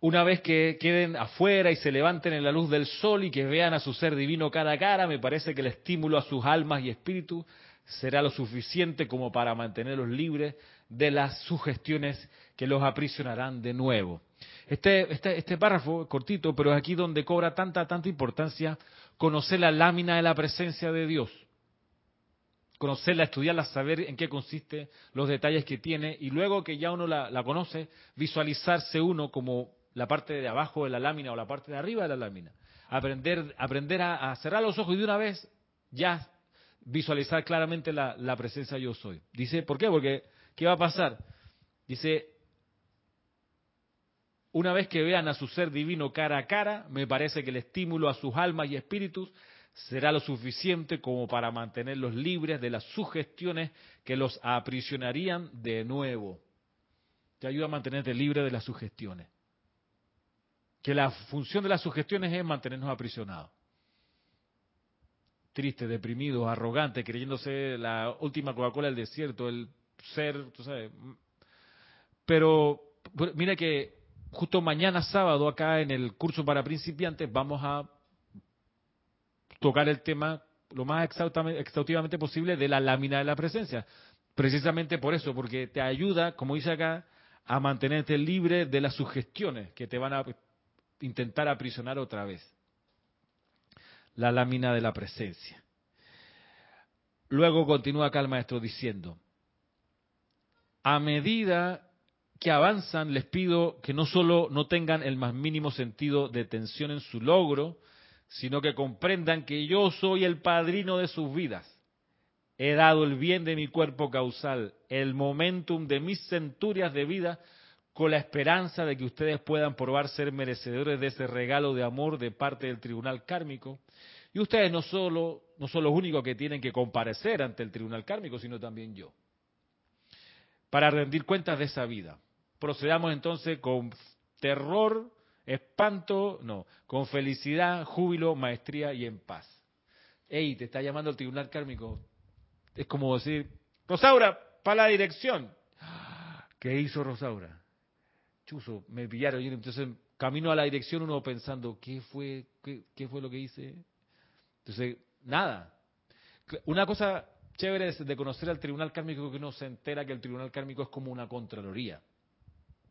una vez que queden afuera y se levanten en la luz del sol y que vean a su ser divino cara a cara, me parece que el estímulo a sus almas y espíritus será lo suficiente como para mantenerlos libres de las sugestiones que los aprisionarán de nuevo. Este, este, este párrafo cortito, pero es aquí donde cobra tanta, tanta importancia conocer la lámina de la presencia de Dios. Conocerla, estudiarla, saber en qué consiste, los detalles que tiene, y luego que ya uno la, la conoce, visualizarse uno como la parte de abajo de la lámina o la parte de arriba de la lámina. Aprender, aprender a, cerrar los ojos y de una vez ya visualizar claramente la, la presencia yo soy. Dice, ¿por qué? Porque, ¿qué va a pasar? Dice, una vez que vean a su ser divino cara a cara, me parece que el estímulo a sus almas y espíritus será lo suficiente como para mantenerlos libres de las sugestiones que los aprisionarían de nuevo. Te ayuda a mantenerte libre de las sugestiones que la función de las sugestiones es mantenernos aprisionados. Triste, deprimido, arrogante, creyéndose la última Coca-Cola del desierto, el ser, tú sabes. Pero mira que justo mañana sábado acá en el curso para principiantes vamos a tocar el tema lo más exhaustivamente posible de la lámina de la presencia. Precisamente por eso, porque te ayuda, como dice acá, a mantenerte libre de las sugestiones que te van a intentar aprisionar otra vez. La lámina de la presencia. Luego continúa acá el maestro diciendo, a medida que avanzan les pido que no solo no tengan el más mínimo sentido de tensión en su logro, sino que comprendan que yo soy el padrino de sus vidas. He dado el bien de mi cuerpo causal, el momentum de mis centurias de vida con la esperanza de que ustedes puedan probar ser merecedores de ese regalo de amor de parte del tribunal kármico. Y ustedes no solo, no son los únicos que tienen que comparecer ante el tribunal kármico, sino también yo. Para rendir cuentas de esa vida. Procedamos entonces con terror, espanto, no, con felicidad, júbilo, maestría y en paz. Ey, te está llamando el tribunal kármico. Es como decir, Rosaura, para la dirección. ¿Qué hizo Rosaura? chuzo, me pillaron. Entonces, camino a la dirección, uno pensando, ¿qué fue, qué, fue lo que hice? Entonces, nada. Una cosa chévere de conocer al tribunal kármico que uno se entera que el tribunal kármico es como una contraloría.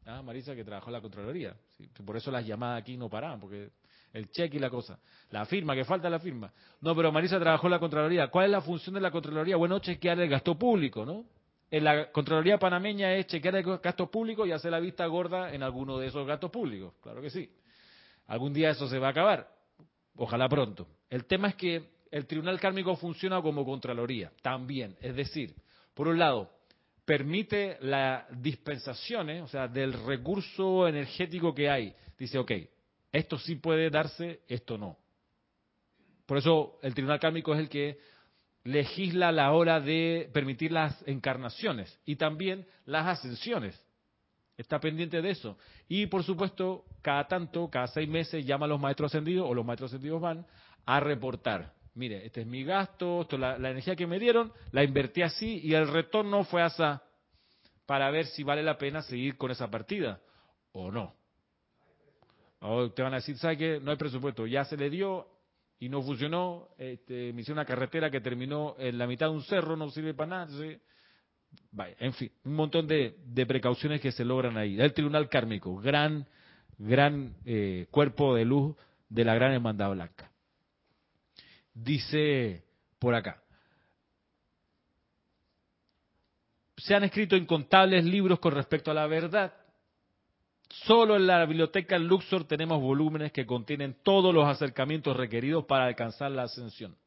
Ah, Marisa que trabajó en la Contraloría. Por eso las llamadas aquí no paraban, porque el cheque y la cosa. La firma, que falta la firma. No, pero Marisa trabajó en la Contraloría. ¿Cuál es la función de la Contraloría? Bueno, chequear el gasto público, ¿no? en la Contraloría panameña es chequear el gastos públicos y hacer la vista gorda en alguno de esos gastos públicos. Claro que sí. Algún día eso se va a acabar. Ojalá pronto. El tema es que el Tribunal Kármico funciona como Contraloría también. Es decir, por un lado, permite las dispensaciones, o sea, del recurso energético que hay. Dice, ok, esto sí puede darse, esto no. Por eso el Tribunal Kármico es el que legisla la hora de permitir las encarnaciones y también las ascensiones. Está pendiente de eso. Y por supuesto, cada tanto, cada seis meses, llama a los maestros ascendidos o los maestros ascendidos van a reportar. Mire, este es mi gasto, esto, la, la energía que me dieron, la invertí así y el retorno fue así para ver si vale la pena seguir con esa partida o no. O te van a decir, ¿sabe qué? No hay presupuesto, ya se le dio, y no funcionó, este, me hice una carretera que terminó en la mitad de un cerro, no sirve para nada. vaya, en fin, un montón de, precauciones que se logran ahí. El Tribunal Kármico, gran, gran eh, cuerpo de luz de la Gran Hermandad Blanca. Dice por acá. Se han escrito incontables libros con respecto a la verdad Solo en la biblioteca Luxor tenemos volúmenes que contienen todos los acercamientos requeridos para alcanzar la ascensión.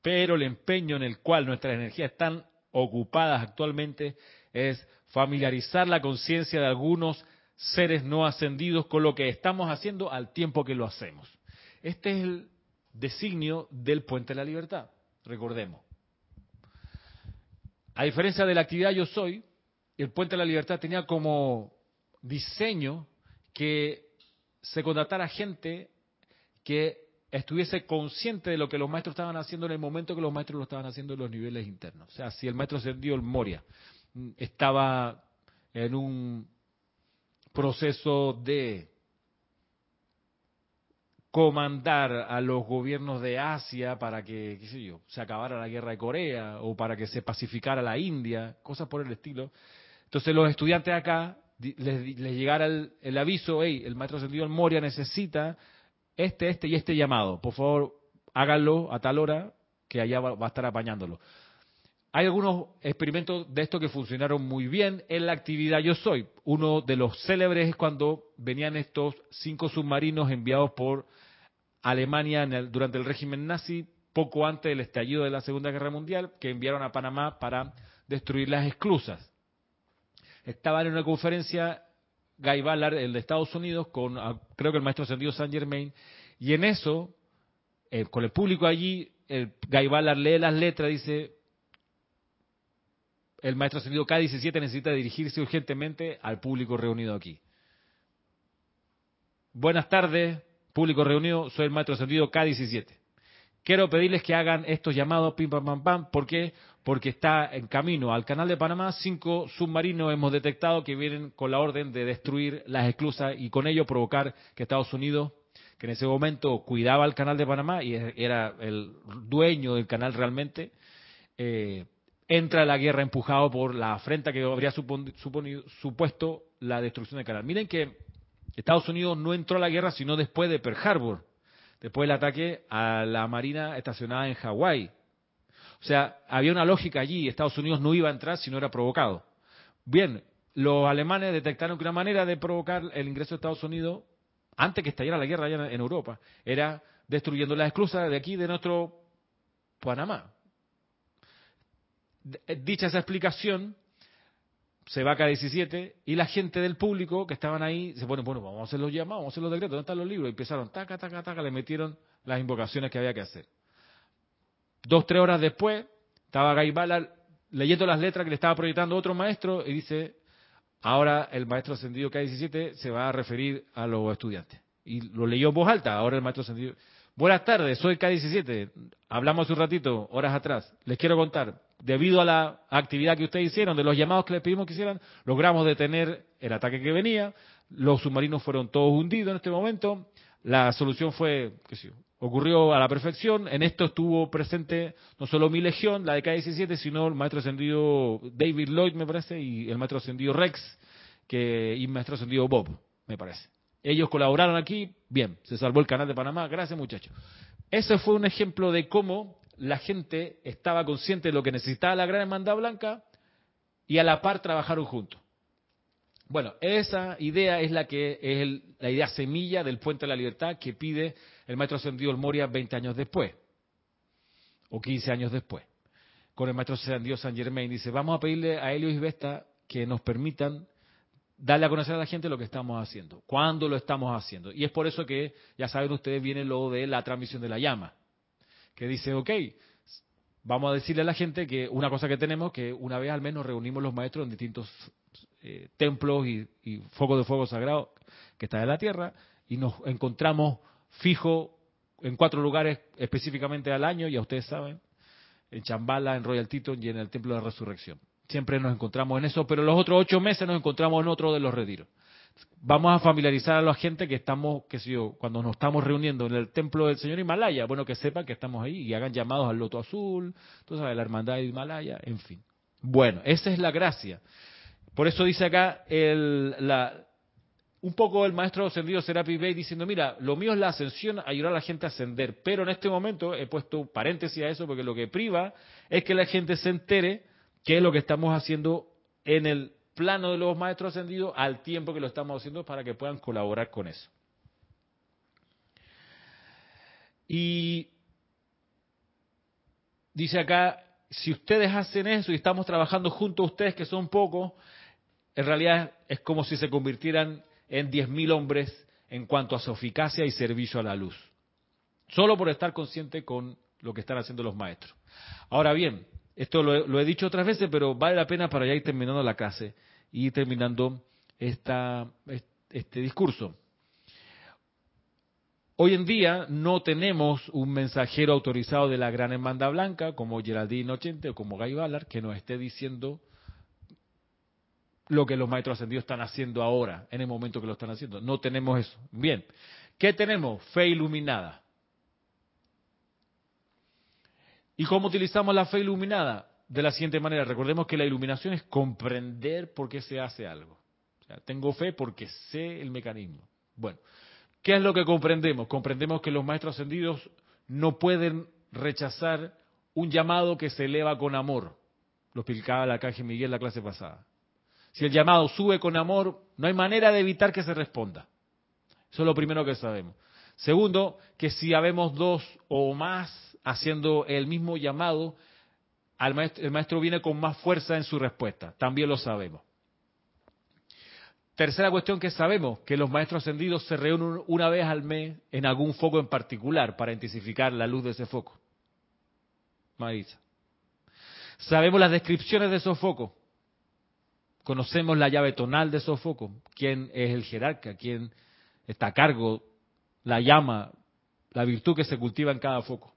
Pero el empeño en el cual nuestras energías están ocupadas actualmente es familiarizar la conciencia de algunos seres no ascendidos con lo que estamos haciendo al tiempo que lo hacemos. Este es el designio del puente de la libertad, recordemos. A diferencia de la actividad yo soy, el puente de la libertad tenía como diseño que se contratara gente que estuviese consciente de lo que los maestros estaban haciendo en el momento que los maestros lo estaban haciendo en los niveles internos. O sea, si el maestro ascendido el Moria estaba en un proceso de comandar a los gobiernos de Asia para que, sé yo, se acabara la guerra de Corea o para que se pacificara la India, cosas por el estilo. Entonces los estudiantes acá les, llegara el, aviso, hey, el maestro ascendido Moria necesita este, este y este llamado. Por favor, háganlo a tal hora que allá va, a estar apañándolo. Hay algunos experimentos de esto que funcionaron muy bien en la actividad Yo Soy. Uno de los célebres es cuando venían estos cinco submarinos enviados por Alemania durante el régimen nazi, poco antes del estallido de la Segunda Guerra Mundial, que enviaron a Panamá para destruir las esclusas. Estaban en una conferencia Guy Ballard, el de Estados Unidos, con ah, creo que el maestro ascendido Saint Germain, y en eso, eh, con el público allí, el Guy Ballard lee las letras, dice, el maestro ascendido K17 necesita dirigirse urgentemente al público reunido aquí. Buenas tardes, público reunido, soy el maestro ascendido K17. Quiero pedirles que hagan estos llamados, pim, pam, pam, pam. ¿Por qué? Porque está en camino al canal de Panamá. Cinco submarinos hemos detectado que vienen con la orden de destruir las esclusas y con ello provocar que Estados Unidos, que en ese momento cuidaba el canal de Panamá y era el dueño del canal realmente, eh, entra a la guerra empujado por la afrenta que habría supuesto la destrucción del canal. Miren que Estados Unidos no entró a la guerra sino después de Pearl Harbor después del ataque a la marina estacionada en Hawái. O sea, había una lógica allí, Estados Unidos no iba a entrar si no era provocado. Bien, los alemanes detectaron que una manera de provocar el ingreso de Estados Unidos, antes que estallara la guerra allá en Europa, era destruyendo las esclusas de aquí, de nuestro Panamá. Dicha esa explicación, se va a K17 y la gente del público que estaban ahí se pone, bueno, vamos a hacer los llamados, vamos a hacer los decretos, ¿dónde están los libros? Y empezaron, taca, taca, taca, le metieron las invocaciones que había que hacer. Dos, tres horas después, estaba Gaibala leyendo las letras que le estaba proyectando otro maestro y dice, ahora el maestro ascendido K17 se va a referir a los estudiantes. Y lo leyó en voz alta, ahora el maestro ascendido. Buenas tardes, soy K17. Hablamos un ratito, horas atrás. Les quiero contar, debido a la actividad que ustedes hicieron, de los llamados que les pedimos que hicieran, logramos detener el ataque que venía, los submarinos fueron todos hundidos en este momento, la solución fue, qué sé ocurrió a la perfección, en esto estuvo presente no solo mi legión, la de K-17, sino el maestro ascendido David Lloyd, me parece, y el maestro ascendido Rex, que, y el maestro ascendido Bob, me parece. Ellos colaboraron aquí, bien, se salvó el canal de Panamá, gracias muchachos. Ese fue un ejemplo de cómo la gente estaba consciente de lo que necesitaba la gran hermandad blanca y a la par trabajaron juntos. Bueno, esa idea es la que es la idea semilla del puente de la libertad que pide el maestro ascendido El Moria 20 años después, o 15 años después, con el maestro ascendido San Germain. Dice, vamos a pedirle a Helio y Vesta que nos permitan darle a conocer a la gente lo que estamos haciendo, cuándo lo estamos haciendo. Y es por eso que, ya saben ustedes, viene lo de la transmisión de la llama que dice, ok, vamos a decirle a la gente que una cosa que tenemos, que una vez al menos reunimos los maestros en distintos eh, templos y, focos de fuego sagrado que están en la tierra y nos encontramos fijo en cuatro lugares específicamente al año, ya ustedes saben, en Chambala, en Royal Teton y en el Templo de Resurrección. Siempre nos encontramos en eso, pero los otros ocho meses nos encontramos en otro de los retiros vamos a familiarizar a la gente que estamos, que sé yo, cuando nos estamos reuniendo en el templo del señor Himalaya, bueno, que sepan que estamos ahí y hagan llamados al loto azul, tú sabes, la hermandad de Himalaya, en fin. Bueno, esa es la gracia. Por eso dice acá el, la, un poco el maestro ascendido Serapi Bey diciendo, mira, lo mío es la ascensión, ayudar a la gente a ascender, pero en este momento he puesto paréntesis a eso porque lo que priva es que la gente se entere qué es lo que estamos haciendo en el plano de los maestros ascendidos al tiempo que lo estamos haciendo para que puedan colaborar con eso. Y dice acá, si ustedes hacen eso y estamos trabajando junto a ustedes, que son pocos, en realidad es como si se convirtieran en 10.000 hombres en cuanto a su eficacia y servicio a la luz. Solo por estar consciente con lo que están haciendo los maestros. Ahora bien, esto lo he, dicho otras veces, pero vale la pena para ya ir terminando la clase y terminando esta, este discurso. Hoy en día no tenemos un mensajero autorizado de la Gran Hermandad Blanca como Geraldine Ochente o como Guy Ballard que nos esté diciendo lo que los maestros ascendidos están haciendo ahora, en el momento que lo están haciendo. No tenemos eso. Bien, ¿qué tenemos? Fe iluminada. ¿Y cómo utilizamos la fe iluminada? De la siguiente manera, recordemos que la iluminación es comprender por qué se hace algo. O sea, tengo fe porque sé el mecanismo. Bueno, ¿qué es lo que comprendemos? Comprendemos que los maestros ascendidos no pueden rechazar un llamado que se eleva con amor. Lo explicaba el arcángel Miguel la clase pasada. Si el llamado sube con amor, no hay manera de evitar que se responda. Eso es lo primero que sabemos. Segundo, que si habemos dos o más haciendo el mismo llamado, el maestro viene con más fuerza en su respuesta. También lo sabemos. Tercera cuestión que sabemos, que los maestros ascendidos se reúnen una vez al mes en algún foco en particular para intensificar la luz de ese foco. Marisa. Sabemos las descripciones de esos focos. Conocemos la llave tonal de esos focos, quién es el jerarca, quién está a cargo, la llama, la virtud que se cultiva en cada foco.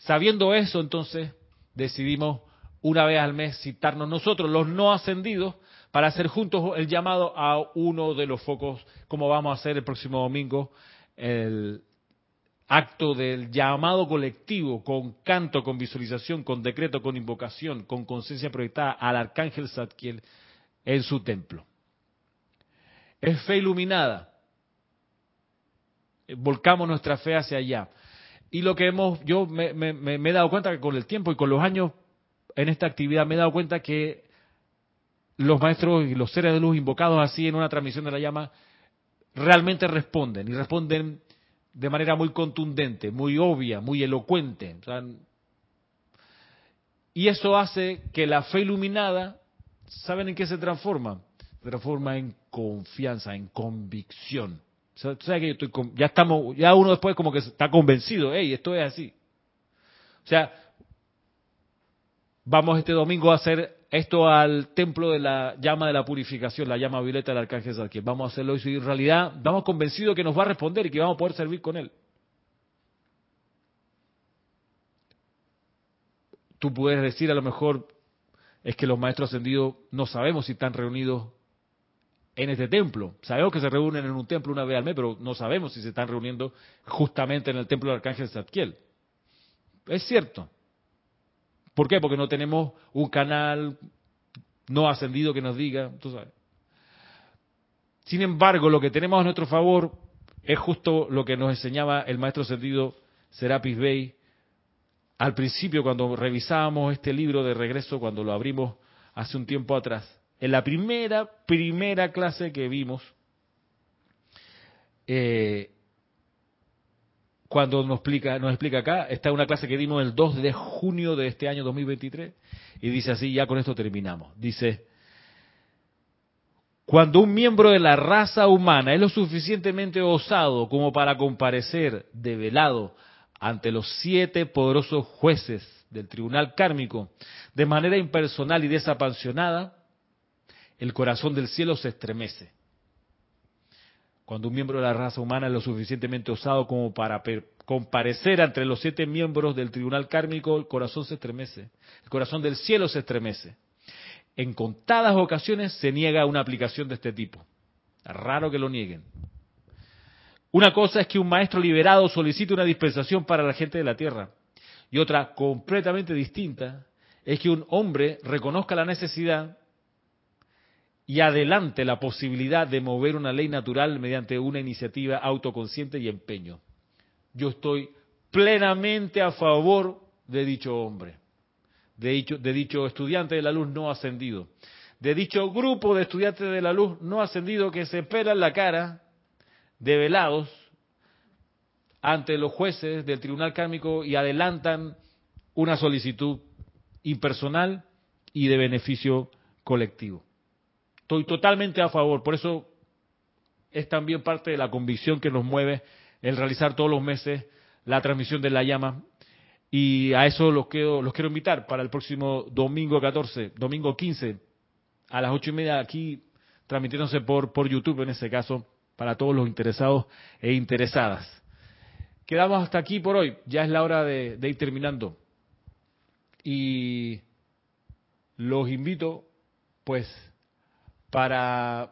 Sabiendo eso, entonces, decidimos una vez al mes citarnos nosotros, los no ascendidos, para hacer juntos el llamado a uno de los focos, como vamos a hacer el próximo domingo, el acto del llamado colectivo, con canto, con visualización, con decreto, con invocación, con conciencia proyectada al arcángel Zadkiel en su templo. Es fe iluminada. Volcamos nuestra fe hacia allá. Y lo que hemos, yo me, he dado cuenta que con el tiempo y con los años en esta actividad me he dado cuenta que los maestros y los seres de luz invocados así en una transmisión de la llama realmente responden y responden de manera muy contundente, muy obvia, muy elocuente. y eso hace que la fe iluminada ¿saben en qué se transforma? Se transforma en confianza, en convicción. Que ya estamos, ya uno después como que está convencido, hey, esto es así. O sea, vamos este domingo a hacer esto al templo de la llama de la purificación, la llama violeta del arcángel Zadkiel. Vamos a hacerlo y en realidad estamos convencidos que nos va a responder y que vamos a poder servir con él. Tú puedes decir a lo mejor, es que los maestros ascendidos no sabemos si están reunidos en este templo. Sabemos que se reúnen en un templo una vez al mes, pero no sabemos si se están reuniendo justamente en el templo del Arcángel Zadkiel. Es cierto. ¿Por qué? Porque no tenemos un canal no ascendido que nos diga. Sin embargo, lo que tenemos a nuestro favor es justo lo que nos enseñaba el maestro ascendido Serapis Bey al principio cuando revisábamos este libro de regreso, cuando lo abrimos hace un tiempo atrás, en la primera, primera clase que vimos, eh, cuando nos explica, nos explica acá, está una clase que dimos el 2 de junio de este año 2023, y dice así, ya con esto terminamos. Dice, cuando un miembro de la raza humana es lo suficientemente osado como para comparecer de velado ante los siete poderosos jueces del tribunal kármico de manera impersonal y desapasionada, el corazón del cielo se estremece. Cuando un miembro de la raza humana es lo suficientemente osado como para comparecer ante los siete miembros del tribunal kármico, el corazón se estremece. El corazón del cielo se estremece. En contadas ocasiones se niega una aplicación de este tipo. Raro que lo nieguen. Una cosa es que un maestro liberado solicite una dispensación para la gente de la tierra. Y otra, completamente distinta, es que un hombre reconozca la necesidad y adelante la posibilidad de mover una ley natural mediante una iniciativa autoconsciente y empeño. Yo estoy plenamente a favor de dicho hombre, de dicho, de dicho estudiante de la luz no ascendido, de dicho grupo de estudiantes de la luz no ascendido que se pelan la cara develados ante los jueces del tribunal kármico y adelantan una solicitud impersonal y de beneficio colectivo. Estoy totalmente a favor, por eso es también parte de la convicción que nos mueve el realizar todos los meses la transmisión de la llama y a eso los quiero, invitar para el próximo domingo 14, domingo 15, a las ocho y media aquí transmitiéndose por, por YouTube en ese caso para todos los interesados e interesadas. quedamos hasta aquí por hoy. Ya es la hora de ir terminando. Y los invito, pues, para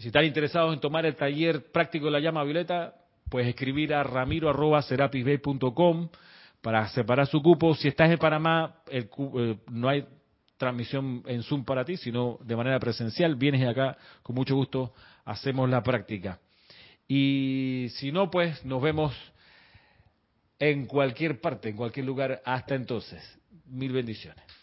si están interesados en tomar el taller práctico de la llama violeta, pues escribir a ramiro.serapisbay.com para separar su cupo. Si estás en Panamá, el, eh, no hay transmisión en Zoom para ti, sino de manera presencial. Vienes acá, con mucho gusto, hacemos la práctica. Y si no, pues nos vemos en cualquier parte, en cualquier lugar. Hasta entonces. Mil bendiciones.